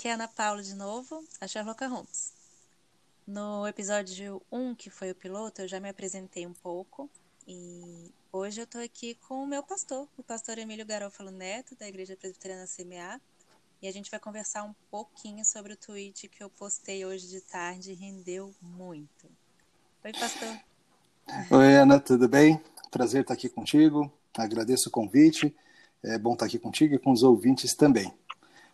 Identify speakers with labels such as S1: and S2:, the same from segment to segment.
S1: Aqui é a Ana Paula de novo, a Sherlock Holmes. No episódio 1, que foi o piloto, eu já me apresentei um pouco e hoje eu estou aqui com o meu pastor, o pastor Emílio Garófalo Neto, da Igreja Presbiteriana CMA, e a gente vai conversar um pouquinho sobre o tweet que eu postei hoje de tarde e rendeu muito. Oi, pastor.
S2: Oi, Ana, tudo bem? Prazer estar aqui contigo. Agradeço o convite. É bom estar aqui contigo e com os ouvintes também.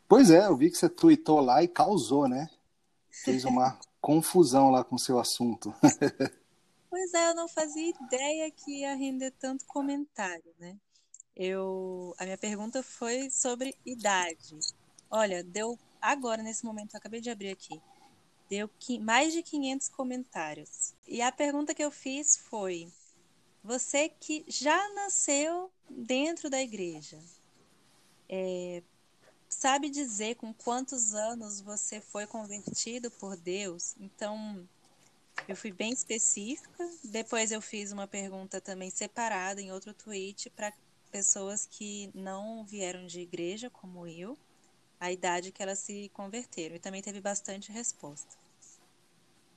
S2: Pois é, eu vi que você tweetou lá e causou, né? Fez uma confusão lá com o seu assunto.
S1: pois é, eu não fazia ideia que ia render tanto comentário, né? Eu, a minha pergunta foi sobre idade. Olha, deu agora nesse momento, eu acabei de abrir aqui. Deu mais de 500 comentários. E a pergunta que eu fiz foi: você que já nasceu dentro da igreja, é, sabe dizer com quantos anos você foi convertido por Deus? Então, eu fui bem específica. Depois eu fiz uma pergunta também separada em outro tweet para pessoas que não vieram de igreja como eu, a idade que elas se converteram. E também teve bastante resposta.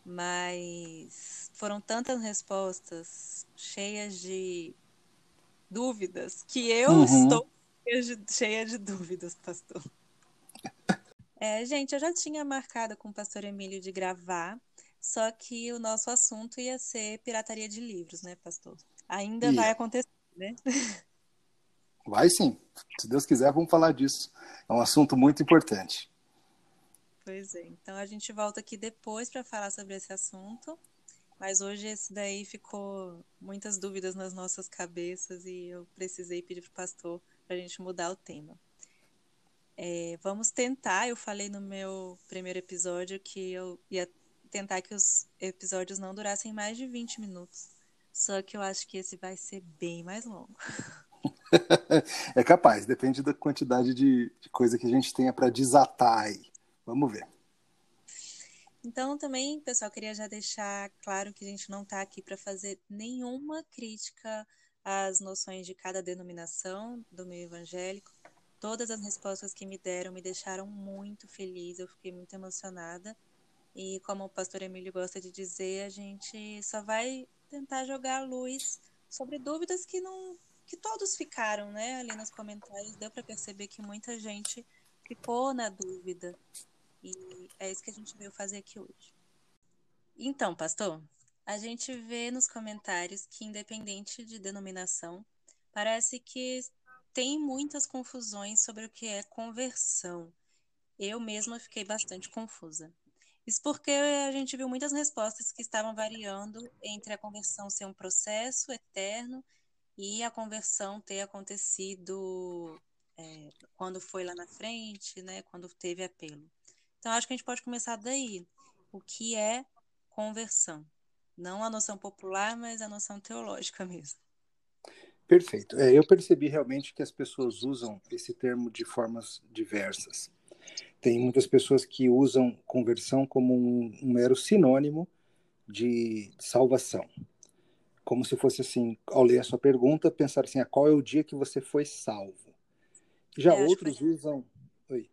S1: Mas foram tantas respostas cheias de dúvidas que eu uhum. estou cheia de dúvidas, pastor. É, gente, eu já tinha marcado com o pastor Emílio de gravar, só que o nosso assunto ia ser pirataria de livros, né, pastor? Ainda vai acontecer, né?
S2: Vai sim. Se Deus quiser, vamos falar disso. É um assunto muito importante.
S1: Pois é. Então a gente volta aqui depois para falar sobre esse assunto. Mas hoje esse daí ficou muitas dúvidas nas nossas cabeças e eu precisei pedir para o pastor para a gente mudar o tema. É, vamos tentar, eu falei no meu primeiro episódio que eu ia tentar que os episódios não durassem mais de 20 minutos. Só que eu acho que esse vai ser bem mais longo.
S2: é capaz, depende da quantidade de, de coisa que a gente tenha para desatar aí. Vamos ver.
S1: Então, também, pessoal, queria já deixar claro que a gente não está aqui para fazer nenhuma crítica as noções de cada denominação do meio evangélico. Todas as respostas que me deram me deixaram muito feliz, eu fiquei muito emocionada. E como o pastor Emílio gosta de dizer, a gente só vai tentar jogar luz sobre dúvidas que não que todos ficaram, né, ali nos comentários, deu para perceber que muita gente ficou na dúvida. E é isso que a gente veio fazer aqui hoje. Então, pastor, a gente vê nos comentários que, independente de denominação, parece que tem muitas confusões sobre o que é conversão. Eu mesma fiquei bastante confusa. Isso porque a gente viu muitas respostas que estavam variando entre a conversão ser um processo eterno e a conversão ter acontecido é, quando foi lá na frente, né, quando teve apelo. Então, acho que a gente pode começar daí. O que é conversão? Não a noção popular, mas a noção teológica mesmo.
S2: Perfeito. É, eu percebi realmente que as pessoas usam esse termo de formas diversas. Tem muitas pessoas que usam conversão como um, um mero sinônimo de salvação. Como se fosse assim, ao ler a sua pergunta, pensar assim, ah, qual é o dia que você foi salvo? Já é, outros usam... Oi.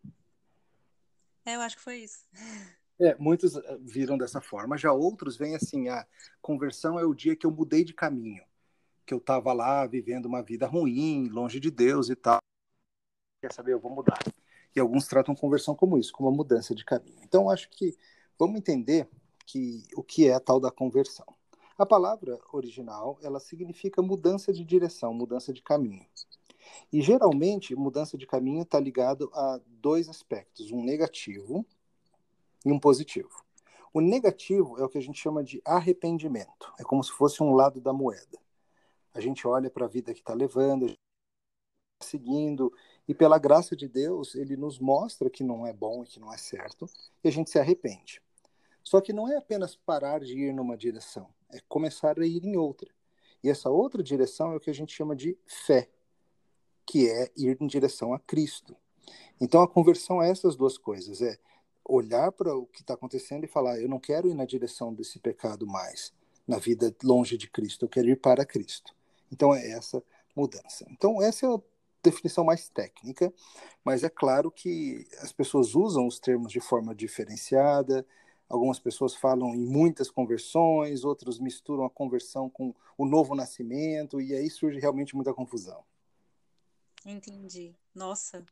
S1: É, eu acho que foi isso.
S2: É, muitos eh, viram dessa forma, já outros vêm assim, a conversão é o dia que eu mudei de caminho, que eu estava lá vivendo uma vida ruim, longe de Deus e tal. Quer saber, eu vou mudar. E alguns tratam conversão como isso, como uma mudança de caminho. Então, acho que vamos entender que o que é a tal da conversão. A palavra original, ela significa mudança de direção, mudança de caminho. E geralmente, mudança de caminho está ligado a dois aspectos, um negativo e um positivo. O negativo é o que a gente chama de arrependimento. É como se fosse um lado da moeda. A gente olha para a vida que está levando, tá seguindo, e pela graça de Deus, ele nos mostra que não é bom e que não é certo, e a gente se arrepende. Só que não é apenas parar de ir numa direção, é começar a ir em outra. E essa outra direção é o que a gente chama de fé, que é ir em direção a Cristo. Então a conversão é essas duas coisas, é olhar para o que está acontecendo e falar: eu não quero ir na direção desse pecado mais, na vida longe de Cristo, eu quero ir para Cristo. Então é essa mudança. Então essa é a definição mais técnica, mas é claro que as pessoas usam os termos de forma diferenciada. Algumas pessoas falam em muitas conversões, outros misturam a conversão com o novo nascimento, e aí surge realmente muita confusão.
S1: Entendi. Nossa,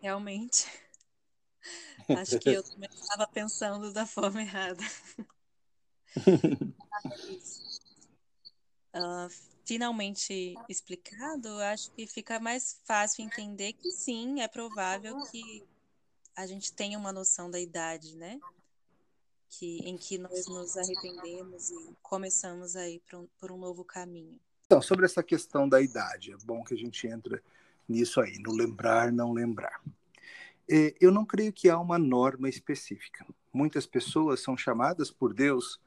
S1: realmente. Acho que eu também estava pensando da forma errada. uh, finalmente explicado, acho que fica mais fácil entender que sim, é provável que a gente tenha uma noção da idade, né? Que, em que nós nos arrependemos e começamos a ir por um, por um novo caminho.
S2: Então, sobre essa questão da idade, é bom que a gente entra nisso aí, no lembrar, não lembrar. É, eu não creio que há uma norma específica. Muitas pessoas são chamadas por Deus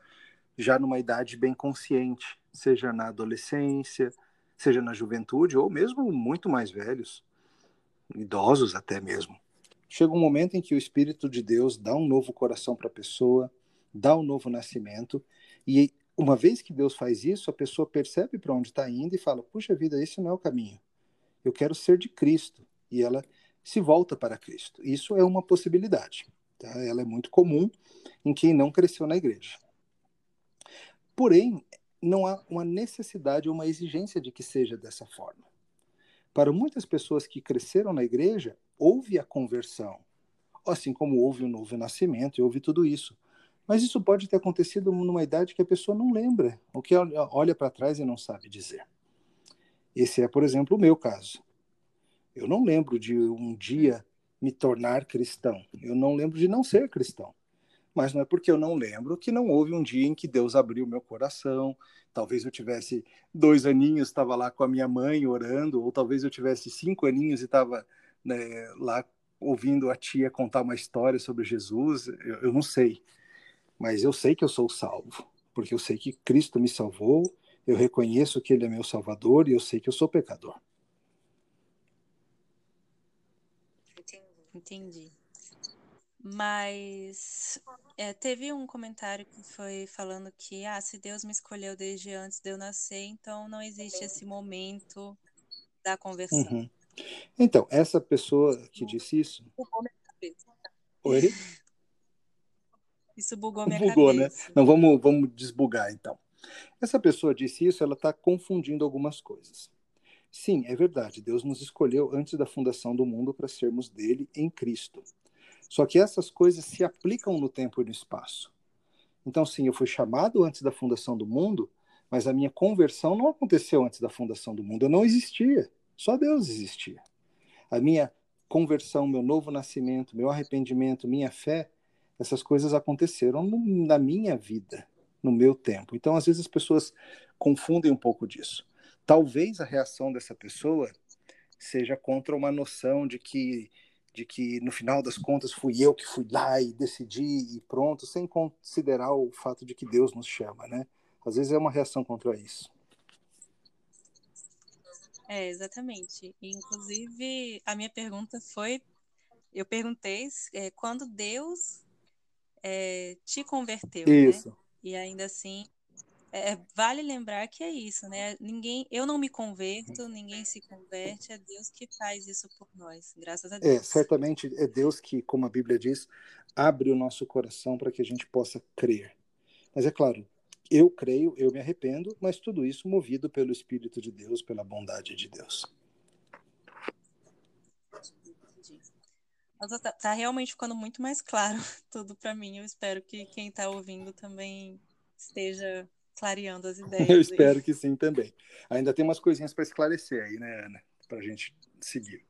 S2: já numa idade bem consciente, seja na adolescência, seja na juventude, ou mesmo muito mais velhos, idosos até mesmo. Chega um momento em que o Espírito de Deus dá um novo coração para a pessoa, dá um novo nascimento, e uma vez que Deus faz isso, a pessoa percebe para onde está indo e fala: puxa vida, esse não é o caminho. Eu quero ser de Cristo. E ela se volta para Cristo. Isso é uma possibilidade. Tá? Ela é muito comum em quem não cresceu na igreja. Porém, não há uma necessidade ou uma exigência de que seja dessa forma. Para muitas pessoas que cresceram na igreja, houve a conversão, assim como houve o novo nascimento e houve tudo isso. Mas isso pode ter acontecido numa idade que a pessoa não lembra, ou que olha para trás e não sabe dizer. Esse é, por exemplo, o meu caso. Eu não lembro de um dia me tornar cristão. Eu não lembro de não ser cristão mas não é porque eu não lembro que não houve um dia em que Deus abriu meu coração. Talvez eu tivesse dois aninhos, estava lá com a minha mãe orando, ou talvez eu tivesse cinco aninhos e estava né, lá ouvindo a tia contar uma história sobre Jesus. Eu, eu não sei, mas eu sei que eu sou salvo, porque eu sei que Cristo me salvou, eu reconheço que Ele é meu Salvador e eu sei que eu sou pecador.
S1: Entendi. Mas é, teve um comentário que foi falando que ah, se Deus me escolheu desde antes de eu nascer, então não existe esse momento da conversão. Uhum.
S2: Então, essa pessoa que disse isso. Bugou minha cabeça. Oi?
S1: Isso bugou minha
S2: bugou,
S1: né?
S2: cabeça. né? Não, vamos, vamos desbugar então. Essa pessoa disse isso, ela está confundindo algumas coisas. Sim, é verdade. Deus nos escolheu antes da fundação do mundo para sermos dele em Cristo. Só que essas coisas se aplicam no tempo e no espaço. Então, sim, eu fui chamado antes da fundação do mundo, mas a minha conversão não aconteceu antes da fundação do mundo. Eu não existia. Só Deus existia. A minha conversão, meu novo nascimento, meu arrependimento, minha fé, essas coisas aconteceram no, na minha vida, no meu tempo. Então, às vezes, as pessoas confundem um pouco disso. Talvez a reação dessa pessoa seja contra uma noção de que de que no final das contas fui eu que fui lá e decidi e pronto, sem considerar o fato de que Deus nos chama, né? Às vezes é uma reação contra isso.
S1: É, exatamente. Inclusive, a minha pergunta foi: eu perguntei é, quando Deus é, te converteu, né? isso. né? E ainda assim, é, vale lembrar que é isso, né? Ninguém, eu não me converto, ninguém se converte, é Deus que faz isso por nós, graças a é, Deus.
S2: É, certamente é Deus que, como a Bíblia diz, abre o nosso coração para que a gente possa crer. Mas é claro, eu creio, eu me arrependo, mas tudo isso movido pelo Espírito de Deus, pela bondade de Deus.
S1: Mas tá, tá realmente ficando muito mais claro tudo para mim. Eu espero que quem está ouvindo também esteja clareando as ideias.
S2: Eu espero aí. que sim também. Ainda tem umas coisinhas para esclarecer aí, né, Ana? Para a gente seguir.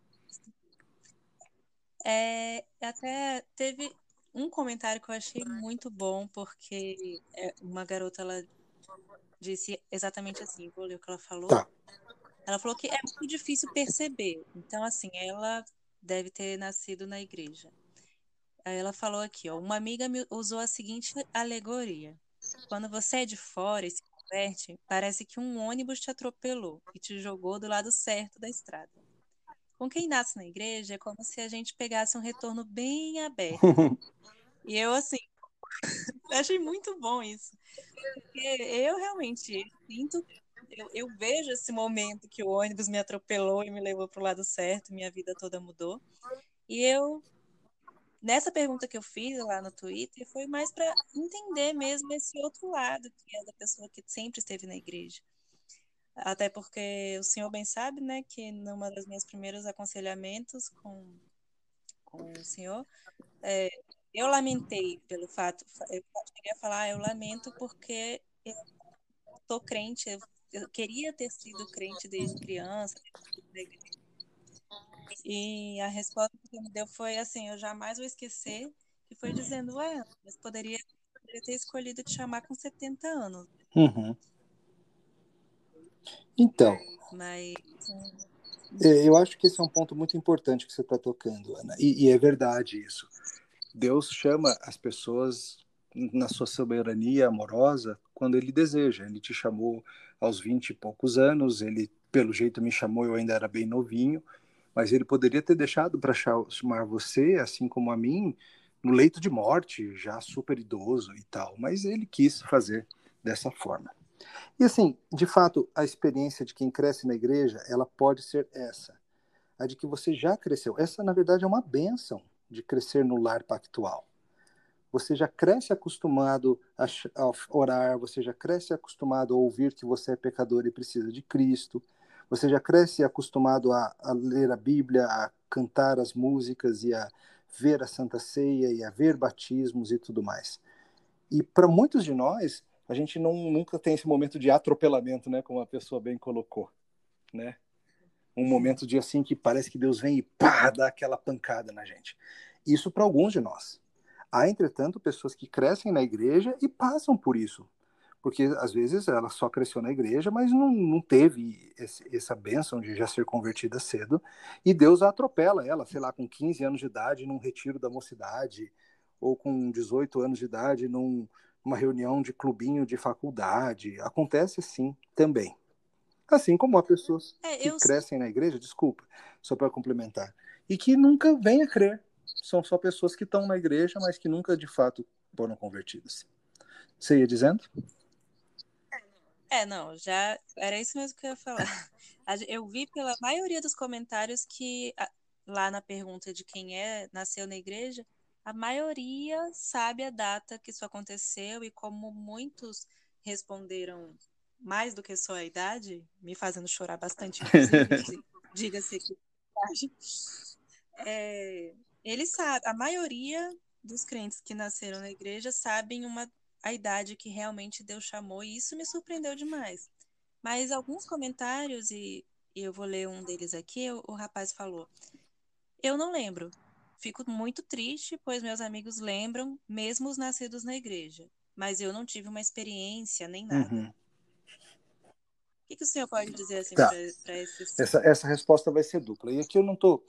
S1: É, até teve um comentário que eu achei muito bom, porque é, uma garota ela disse exatamente assim, vou ler o que ela falou.
S2: Tá.
S1: Ela falou que é muito difícil perceber. Então, assim, ela deve ter nascido na igreja. Aí ela falou aqui, ó, uma amiga me usou a seguinte alegoria. Quando você é de fora e se converte, parece que um ônibus te atropelou e te jogou do lado certo da estrada. Com quem nasce na igreja, é como se a gente pegasse um retorno bem aberto. e eu, assim, achei muito bom isso. Porque eu realmente sinto eu, eu, vejo esse momento que o ônibus me atropelou e me levou para o lado certo, minha vida toda mudou. E eu, nessa pergunta que eu fiz lá no Twitter, foi mais para entender mesmo esse outro lado, que é da pessoa que sempre esteve na igreja. Até porque o senhor bem sabe, né, que numa das minhas primeiros aconselhamentos com, com o senhor, é, eu lamentei pelo fato, eu queria falar, eu lamento porque eu tô crente, eu, eu queria ter sido crente desde criança, e a resposta que ele me deu foi assim, eu jamais vou esquecer, que foi dizendo, ué, mas poderia, poderia ter escolhido te chamar com 70 anos.
S2: Uhum. Então,
S1: mas
S2: é, eu acho que esse é um ponto muito importante que você está tocando, Ana, e, e é verdade isso. Deus chama as pessoas na sua soberania amorosa quando ele deseja. Ele te chamou aos vinte e poucos anos, ele, pelo jeito, me chamou, eu ainda era bem novinho, mas ele poderia ter deixado para chamar você, assim como a mim, no leito de morte, já super idoso e tal, mas ele quis fazer dessa forma. E assim, de fato, a experiência de quem cresce na igreja, ela pode ser essa, a de que você já cresceu. Essa, na verdade, é uma bênção de crescer no lar pactual. Você já cresce acostumado a, orar, você já cresce acostumado a ouvir que você é pecador e precisa de Cristo, você já cresce acostumado a, a ler a Bíblia, a cantar as músicas e a ver a Santa Ceia e a ver batismos e tudo mais. E para muitos de nós, a gente não, nunca tem esse momento de atropelamento, né, como a pessoa bem colocou, né? Um momento de assim que parece que Deus vem e pá, dá aquela pancada na gente. Isso para alguns de nós. Há, entretanto, pessoas que crescem na igreja e passam por isso. Porque às vezes ela só cresceu na igreja, mas não, não teve esse, essa bênção de já ser convertida cedo. E Deus a atropela ela, sei lá, com 15 anos de idade, num retiro da mocidade, ou com 18 anos de idade, numa reunião de clubinho de faculdade. Acontece sim também. Assim como há pessoas é, que crescem sei. na igreja, desculpa, só para complementar, e que nunca vêm a crer. São só pessoas que estão na igreja, mas que nunca de fato foram convertidas. Você ia dizendo?
S1: É, não, já era isso mesmo que eu ia falar. Eu vi pela maioria dos comentários que lá na pergunta de quem é nasceu na igreja, a maioria sabe a data que isso aconteceu e como muitos responderam mais do que só a idade, me fazendo chorar bastante, inclusive, diga-se aqui. É, ele sabe, a maioria dos crentes que nasceram na igreja sabem uma, a idade que realmente Deus chamou, e isso me surpreendeu demais. Mas alguns comentários, e, eu vou ler um deles aqui, o, o rapaz falou: Eu não lembro. Fico muito triste, pois meus amigos lembram, mesmo os nascidos na igreja. Mas eu não tive uma experiência nem nada. Uhum que, que o senhor pode dizer assim tá. para esses.
S2: Essa, essa resposta vai ser dupla. E aqui eu não estou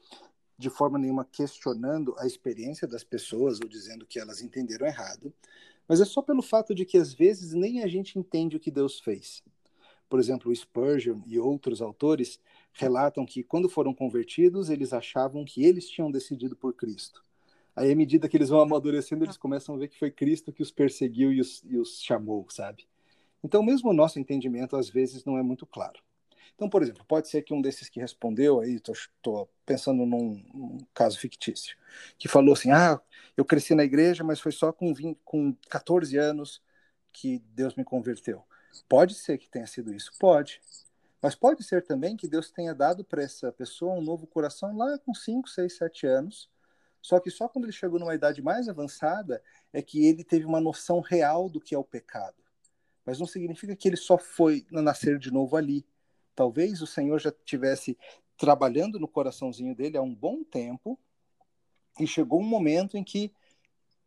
S2: de forma nenhuma questionando a experiência das pessoas ou dizendo que elas entenderam errado, mas é só pelo fato de que às vezes nem a gente entende o que Deus fez. Por exemplo, Spurgeon e outros autores relatam que quando foram convertidos, eles achavam que eles tinham decidido por Cristo. Aí, à medida que eles vão amadurecendo, eles começam a ver que foi Cristo que os perseguiu e os, e os chamou, sabe? Então, mesmo o nosso entendimento, às vezes, não é muito claro. Então, por exemplo, pode ser que um desses que respondeu, aí estou pensando num, num, caso fictício, que falou assim: ah, eu cresci na igreja, mas foi só com, 20, com 14 anos que Deus me converteu. Pode ser que tenha sido isso, pode. Mas pode ser também que Deus tenha dado para essa pessoa um novo coração lá com 5, 6, 7 anos. Só que só quando ele chegou numa idade mais avançada é que ele teve uma noção real do que é o pecado mas não significa que ele só foi nascer de novo ali. Talvez o Senhor já tivesse trabalhando no coraçãozinho dele há um bom tempo e chegou um momento em que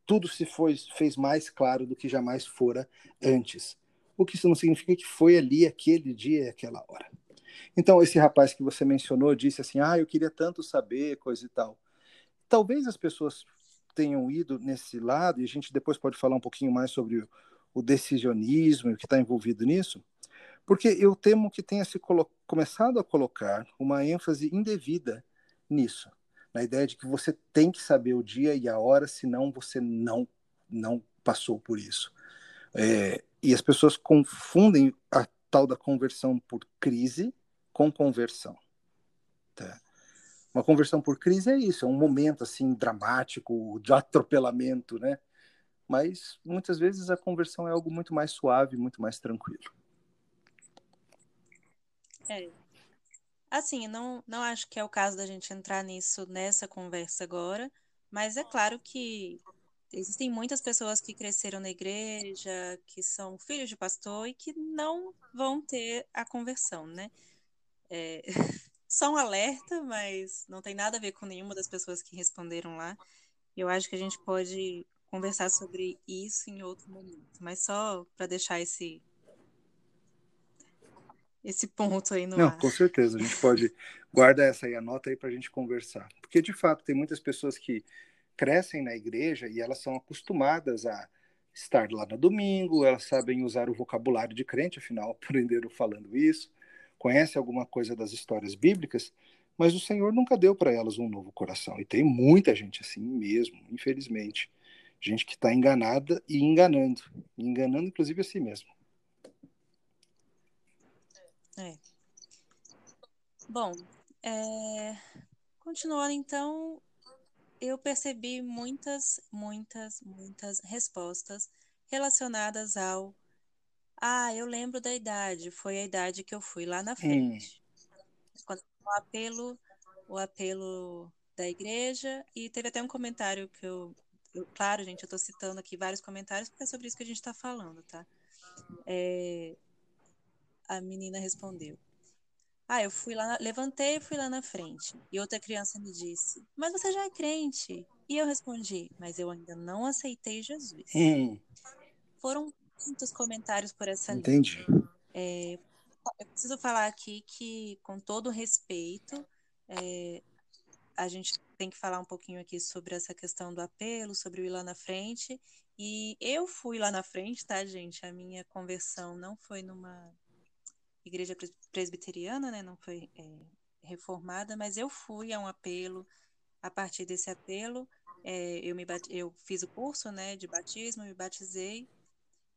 S2: tudo se foi, fez mais claro do que jamais fora antes. O que isso não significa que foi ali aquele dia e aquela hora. Então, esse rapaz que você mencionou disse assim: Ah, eu queria tanto saber, coisa e tal. Talvez as pessoas tenham ido nesse lado, e a gente depois pode falar um pouquinho mais sobre o decisionismo e o que está envolvido nisso, porque eu temo que tenha se começado a colocar uma ênfase indevida nisso, na ideia de que você tem que saber o dia e a hora, senão você não não passou por isso. É, e as pessoas confundem a tal da conversão por crise com conversão. Tá? Uma conversão por crise é isso, é um momento assim dramático de atropelamento, né? Mas muitas vezes a conversão é algo muito mais suave, muito mais tranquilo.
S1: É. Assim, não, não acho que é o caso da gente entrar nisso nessa conversa agora, mas é claro que existem muitas pessoas que cresceram na igreja, que são filhos de pastor e que não vão ter a conversão, né? É, só um alerta, mas não tem nada a ver com nenhuma das pessoas que responderam lá. Eu acho que a gente pode conversar sobre isso em outro momento, mas só para deixar esse esse ponto aí no
S2: Não,
S1: ar.
S2: com certeza, a gente pode guarda essa aí, anota aí para a gente conversar, porque de fato tem muitas pessoas que crescem na igreja e elas são acostumadas a estar lá no domingo, elas sabem usar o vocabulário de crente, afinal aprenderam falando isso, conhecem alguma coisa das histórias bíblicas, mas o Senhor nunca deu para elas um novo coração. E tem muita gente assim mesmo, infelizmente. Gente que está enganada e enganando. Enganando, inclusive, a si mesmo.
S1: É. Bom, é... continuando então, eu percebi muitas, muitas, muitas respostas relacionadas ao ah, eu lembro da idade, foi a idade que eu fui lá na hum. frente. Quando o apelo, o apelo da igreja e teve até um comentário que eu, eu claro, gente, eu estou citando aqui vários comentários porque é sobre isso que a gente está falando, tá? É, a menina respondeu: ah, eu fui lá, levantei e fui lá na frente. E outra criança me disse: Mas você já é crente? E eu respondi: Mas eu ainda não aceitei Jesus.
S2: Hum.
S1: Foram muitos comentários por essa
S2: Entendi.
S1: linha. É, eu preciso falar aqui que, com todo respeito, é, a gente tem que falar um pouquinho aqui sobre essa questão do apelo, sobre o ir lá na frente. E eu fui lá na frente, tá, gente? A minha conversão não foi numa igreja presbiteriana, né, não foi é, reformada, mas eu fui a um apelo. A partir desse apelo, é, eu, me eu fiz o curso né, de batismo, me batizei.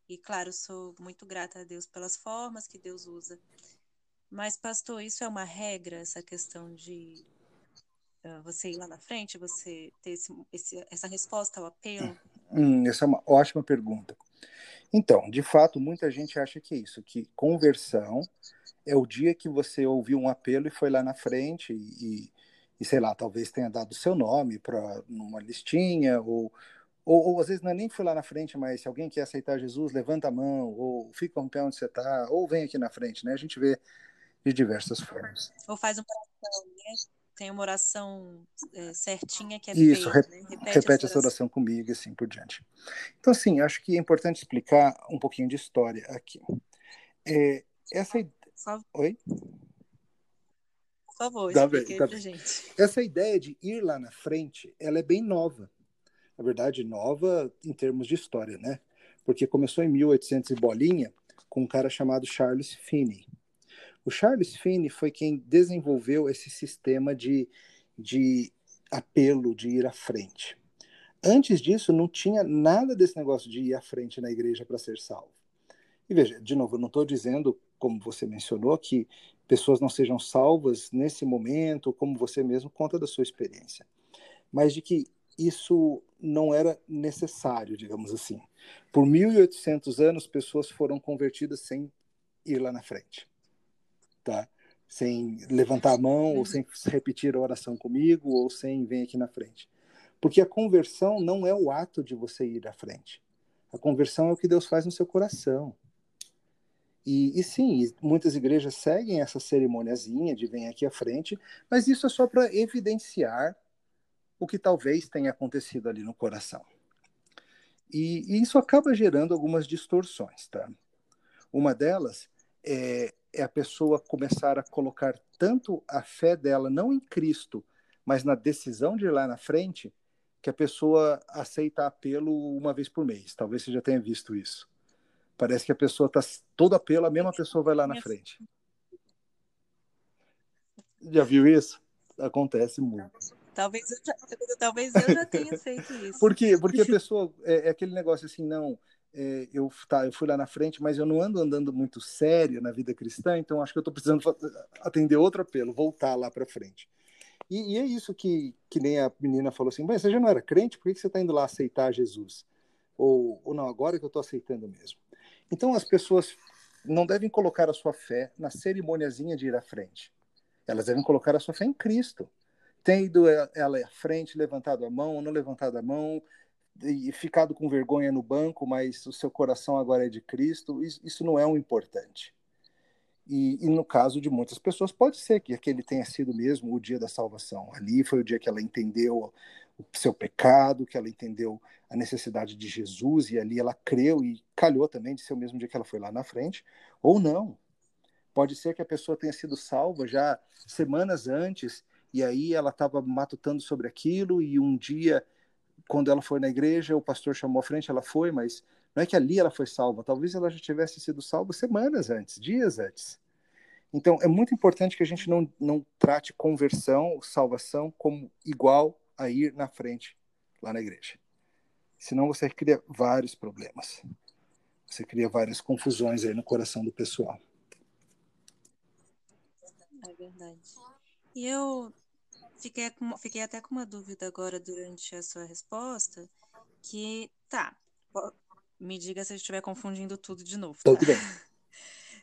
S1: E, claro, sou muito grata a Deus pelas formas que Deus usa. Mas, pastor, isso é uma regra, essa questão de uh, você ir lá na frente, você ter esse, esse, essa resposta ao apelo?
S2: Hum, essa é uma ótima pergunta. Então, de fato, muita gente acha que é isso, que conversão é o dia que você ouviu um apelo e foi lá na frente e, e sei lá, talvez tenha dado seu nome para numa listinha ou, ou, ou, às vezes não é nem foi lá na frente, mas se alguém quer aceitar Jesus, levanta a mão ou fica um pé onde você está ou vem aqui na frente, né? A gente vê de diversas formas.
S1: Ou faz uma oração, né? Tem uma oração é, certinha que é
S2: Isso,
S1: feita,
S2: né? repete, repete essa oração. oração comigo e assim por diante. Então, assim, acho que é importante explicar um pouquinho de história aqui. É, essa Oi?
S1: Por favor, tá bem, tá bem. gente.
S2: Essa ideia de ir lá na frente, ela é bem nova. Na verdade, nova em termos de história, né? Porque começou em 1800 e bolinha com um cara chamado Charles Finney. O Charles Finney foi quem desenvolveu esse sistema de, de apelo, de ir à frente. Antes disso, não tinha nada desse negócio de ir à frente na igreja para ser salvo. E veja, de novo, eu não estou dizendo, como você mencionou, que pessoas não sejam salvas nesse momento, como você mesmo conta da sua experiência, mas de que isso não era necessário, digamos assim. Por 1800 anos, pessoas foram convertidas sem ir lá na frente, tá? Sem levantar a mão, ou sem repetir a oração comigo, ou sem vir aqui na frente. Porque a conversão não é o ato de você ir à frente. A conversão é o que Deus faz no seu coração. E, e sim, muitas igrejas seguem essa cerimoniazinha de vem aqui à frente, mas isso é só para evidenciar o que talvez tenha acontecido ali no coração. E, e, isso acaba gerando algumas distorções, tá? Uma delas é, é a pessoa começar a colocar tanto a fé dela não em Cristo, mas na decisão de ir lá na frente, que a pessoa aceita apelo uma vez por mês. Talvez você já tenha visto isso. Parece que a pessoa está todo apelo, a mesma pessoa vai lá na frente. Já viu isso? Acontece muito.
S1: Talvez eu já, talvez eu já tenha feito isso.
S2: Por quê? Porque a pessoa é, é aquele negócio assim, não, é, eu, tá, eu fui lá na frente, mas eu não ando andando muito sério na vida cristã, então acho que eu estou precisando atender outro apelo, voltar lá para frente. E, e, é isso que, que nem a menina falou assim: você já não era crente, por que você está indo lá aceitar Jesus? Ou, ou não, agora que eu estou aceitando mesmo. Então as pessoas não devem colocar a sua fé na cerimoniazinha de ir à frente. Elas devem colocar a sua fé em Cristo. Tem ido ela à frente, levantado a mão ou não levantado a mão, e ficado com vergonha no banco, mas o seu coração agora é de Cristo, isso não é um importante. E, e, no caso de muitas pessoas, pode ser que aquele tenha sido mesmo o dia da salvação. Ali foi o dia que ela entendeu o seu pecado, que ela entendeu a necessidade de Jesus, e ali ela creu e calhou também de ser o mesmo dia que ela foi lá na frente, ou não. Pode ser que a pessoa tenha sido salva já semanas antes, e aí ela estava matutando sobre aquilo, e um dia quando ela foi na igreja, o pastor chamou à frente, ela foi, mas não é que ali ela foi salva, talvez ela já tivesse sido salva semanas antes, dias antes. Então, é muito importante que a gente não, não trate conversão, salvação, como igual a ir na frente lá na igreja. Senão você cria vários problemas. Você cria várias confusões aí no coração do pessoal.
S1: É verdade. E eu Fiquei, com, fiquei até com uma dúvida agora durante a sua resposta, que tá, me diga se eu estiver confundindo tudo de novo.
S2: Tá? Tudo bem.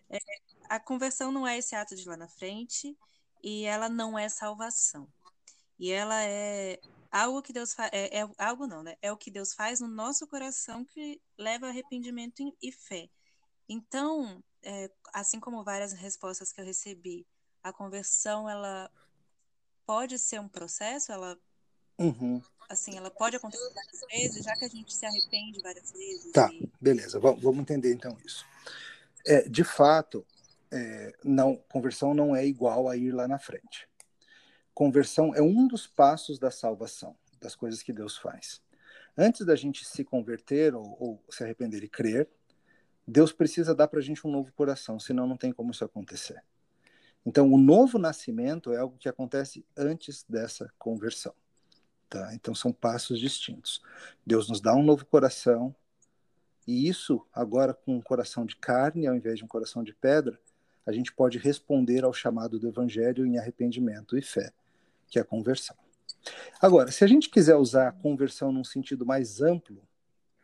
S1: É, a conversão não é esse ato de lá na frente e ela não é salvação. E ela é algo que Deus faz, é, é, algo não, né? É o que Deus faz no nosso coração que leva arrependimento e fé. Então, é, assim como várias respostas que eu recebi, a conversão ela pode ser um processo, ela
S2: uhum.
S1: assim, ela pode acontecer várias vezes, já que a gente se arrepende várias vezes.
S2: Tá, e... beleza, vamos entender então isso. É, de fato, é, não, conversão não é igual a ir lá na frente. Conversão é um dos passos da salvação, das coisas que Deus faz. Antes da gente se converter ou, ou se arrepender e crer, Deus precisa dar para a gente um novo coração, senão não tem como isso acontecer. Então, o novo nascimento é algo que acontece antes dessa conversão. Tá? Então, são passos distintos. Deus nos dá um novo coração, e isso, agora com um coração de carne, ao invés de um coração de pedra, a gente pode responder ao chamado do Evangelho em arrependimento e fé, que é a conversão. Agora, se a gente quiser usar a conversão num sentido mais amplo,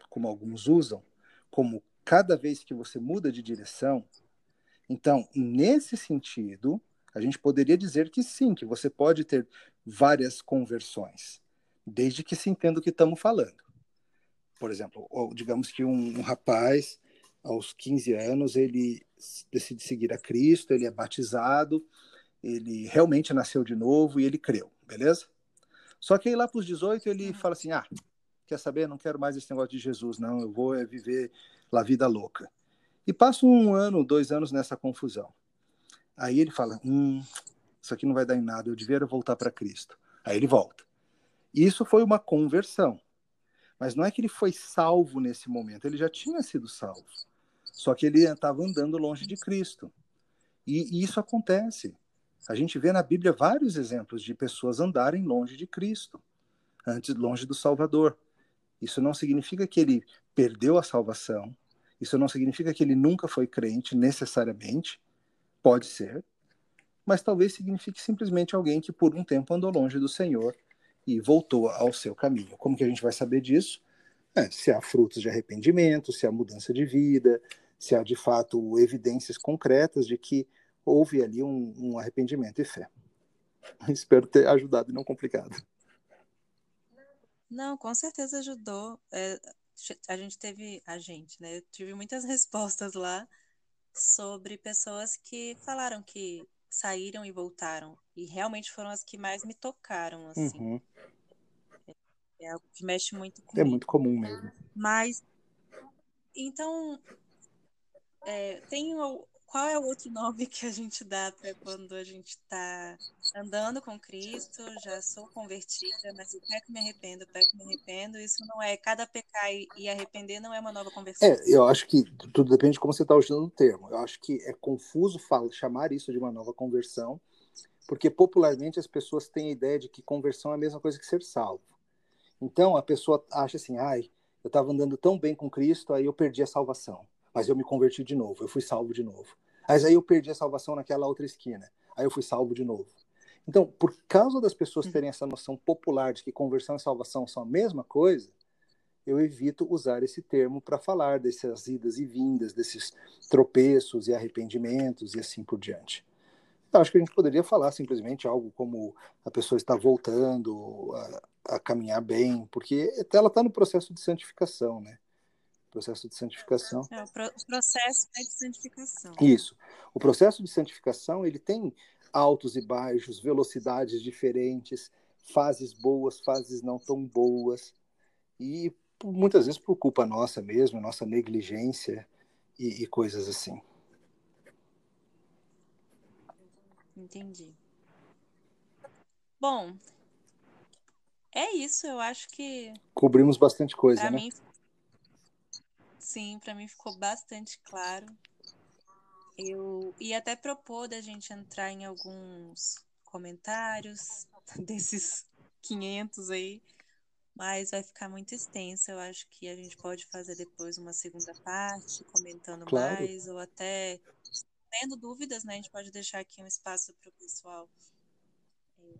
S2: como alguns usam, como cada vez que você muda de direção, então, nesse sentido, a gente poderia dizer que sim, que você pode ter várias conversões, desde que se entenda o que estamos falando. Por exemplo, digamos que um, um rapaz, aos 15 anos, ele decide seguir a Cristo, ele é batizado, ele realmente nasceu de novo e ele creu, beleza? Só que aí lá para os 18 ele fala assim: ah, quer saber? Não quero mais esse negócio de Jesus, não, eu vou é viver a vida louca. E passa um ano, dois anos nessa confusão. Aí ele fala: hum, isso aqui não vai dar em nada, eu devia voltar para Cristo. Aí ele volta. Isso foi uma conversão. Mas não é que ele foi salvo nesse momento, ele já tinha sido salvo. Só que ele estava andando longe de Cristo. E, e isso acontece. A gente vê na Bíblia vários exemplos de pessoas andarem longe de Cristo, antes longe do Salvador. Isso não significa que ele perdeu a salvação, isso não significa que ele nunca foi crente, necessariamente. Pode ser. Mas talvez signifique simplesmente alguém que por um tempo andou longe do Senhor e voltou ao seu caminho. Como que a gente vai saber disso? É, se há frutos de arrependimento, se há mudança de vida, se há de fato evidências concretas de que houve ali um, um arrependimento e fé. Espero ter ajudado e não complicado.
S1: Não, com certeza ajudou. É, a gente teve, a gente, né? Eu tive muitas respostas lá sobre pessoas que falaram que saíram e voltaram. E realmente foram as que mais me tocaram, assim. Uhum. É, é algo que mexe muito comigo.
S2: É muito comum mesmo.
S1: Mas, então, é, tem qual é o outro nome que a gente dá para quando a gente está andando com Cristo, já sou convertida, mas eu peco me arrependo, peco me arrependo, isso não é, cada pecar e arrepender não é uma nova conversão.
S2: É, eu acho que tudo depende de como você está usando o termo. Eu acho que é confuso falar, chamar isso de uma nova conversão, porque popularmente as pessoas têm a ideia de que conversão é a mesma coisa que ser salvo. Então a pessoa acha assim, ai, Eu estava andando tão bem com Cristo, aí eu perdi a salvação. Mas eu me converti de novo, eu fui salvo de novo. Mas aí eu perdi a salvação naquela outra esquina. Aí eu fui salvo de novo. Então, por causa das pessoas uhum. terem essa noção popular de que conversão e salvação são a mesma coisa, eu evito usar esse termo para falar dessas idas e vindas, desses tropeços e arrependimentos e assim por diante. Eu acho que a gente poderia falar simplesmente algo como a pessoa está voltando a, a caminhar bem, porque ela está no processo de santificação, né? Processo de santificação.
S1: É, o, pro, processo é de santificação.
S2: Isso. O processo de santificação ele tem altos e baixos, velocidades diferentes, fases boas, fases não tão boas. E muitas vezes por culpa nossa mesmo, nossa negligência e, e coisas assim.
S1: Entendi. Bom, é isso. Eu acho que.
S2: Cobrimos bastante coisa, né?
S1: Mim, sim, para mim ficou bastante claro. Eu ia até propor da gente entrar em alguns comentários desses 500 aí, mas vai ficar muito extenso. Eu acho que a gente pode fazer depois uma segunda parte, comentando claro. mais, ou até tendo dúvidas, né? A gente pode deixar aqui um espaço para o pessoal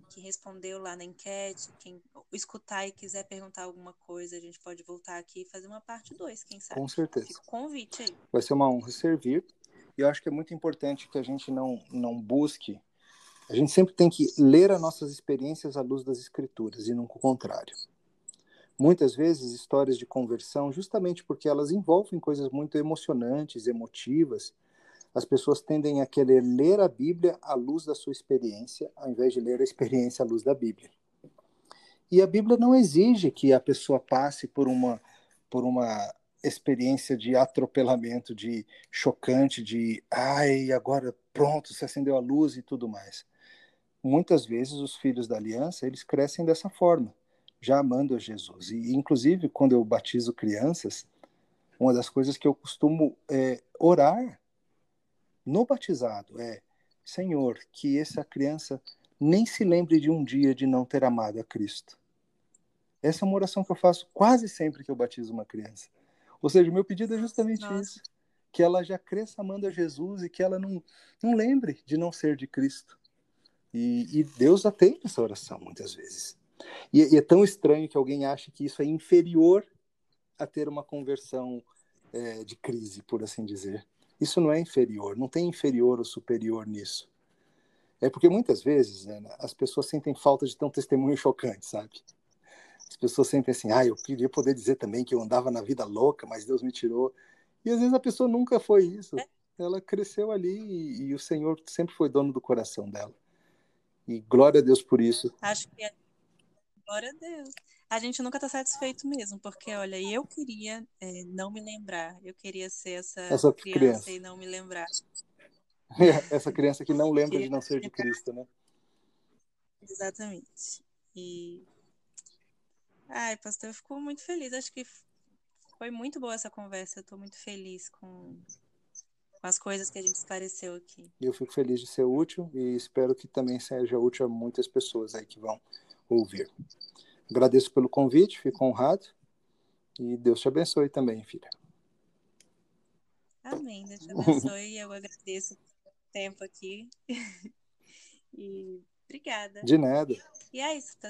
S1: que respondeu lá na enquete, quem escutar e quiser perguntar alguma coisa, a gente pode voltar aqui e fazer uma parte 2, quem sabe.
S2: Com certeza.
S1: Fica o convite aí.
S2: Vai ser uma honra servir. E eu acho que é muito importante que a gente não, não busque. A gente sempre tem que ler as nossas experiências à luz das escrituras e não o contrário. Muitas vezes, histórias de conversão, justamente porque elas envolvem coisas muito emocionantes, emotivas, as pessoas tendem a querer ler a Bíblia à luz da sua experiência, ao invés de ler a experiência à luz da Bíblia. E a Bíblia não exige que a pessoa passe por uma, por uma experiência de atropelamento, de chocante, de ai, agora pronto, se acendeu a luz e tudo mais. Muitas vezes os filhos da aliança, eles crescem dessa forma já amando a Jesus. E, inclusive, quando eu batizo crianças, uma das coisas que eu costumo é, orar no batizado é: Senhor, que essa criança nem se lembre de um dia de não ter amado a Cristo. Essa é uma oração que eu faço quase sempre que eu batizo uma criança. Ou seja, o meu pedido é justamente Nossa. isso: que ela já cresça amando a Jesus e que ela não, não lembre de não ser de Cristo. E, e Deus atende essa oração muitas vezes. E, e, é tão estranho que alguém ache que isso é inferior a ter uma conversão é, de crise, por assim dizer. Isso não é inferior, não tem inferior ou superior nisso. É porque muitas vezes né, as pessoas sentem falta de ter um testemunho chocante, sabe? As pessoas sentem assim, ah, eu queria poder dizer também que eu andava na vida louca, mas Deus me tirou. E às vezes a pessoa nunca foi isso. Ela cresceu ali e, e o Senhor sempre foi dono do coração dela. E glória a Deus por isso.
S1: Acho que é Glória a Deus. A gente nunca está satisfeito mesmo, porque, olha, eu queria é, não me lembrar. Eu queria ser essa, essa criança, criança, e não me lembrar.
S2: essa criança que não lembra de não ser de Cristo, né?
S1: Exatamente. E. Ai, pastor, eu fico muito feliz. Acho que foi muito boa essa conversa. Eu estou muito feliz com, com as coisas que a gente esclareceu aqui.
S2: Eu fico feliz de ser útil e espero que também seja útil a muitas pessoas aí que vão ouvir. Agradeço pelo convite, fico honrado e Deus te abençoe também, filha.
S1: Amém, Deus te abençoe. Eu agradeço o tempo aqui. e obrigada.
S2: De nada.
S1: E é isso, tá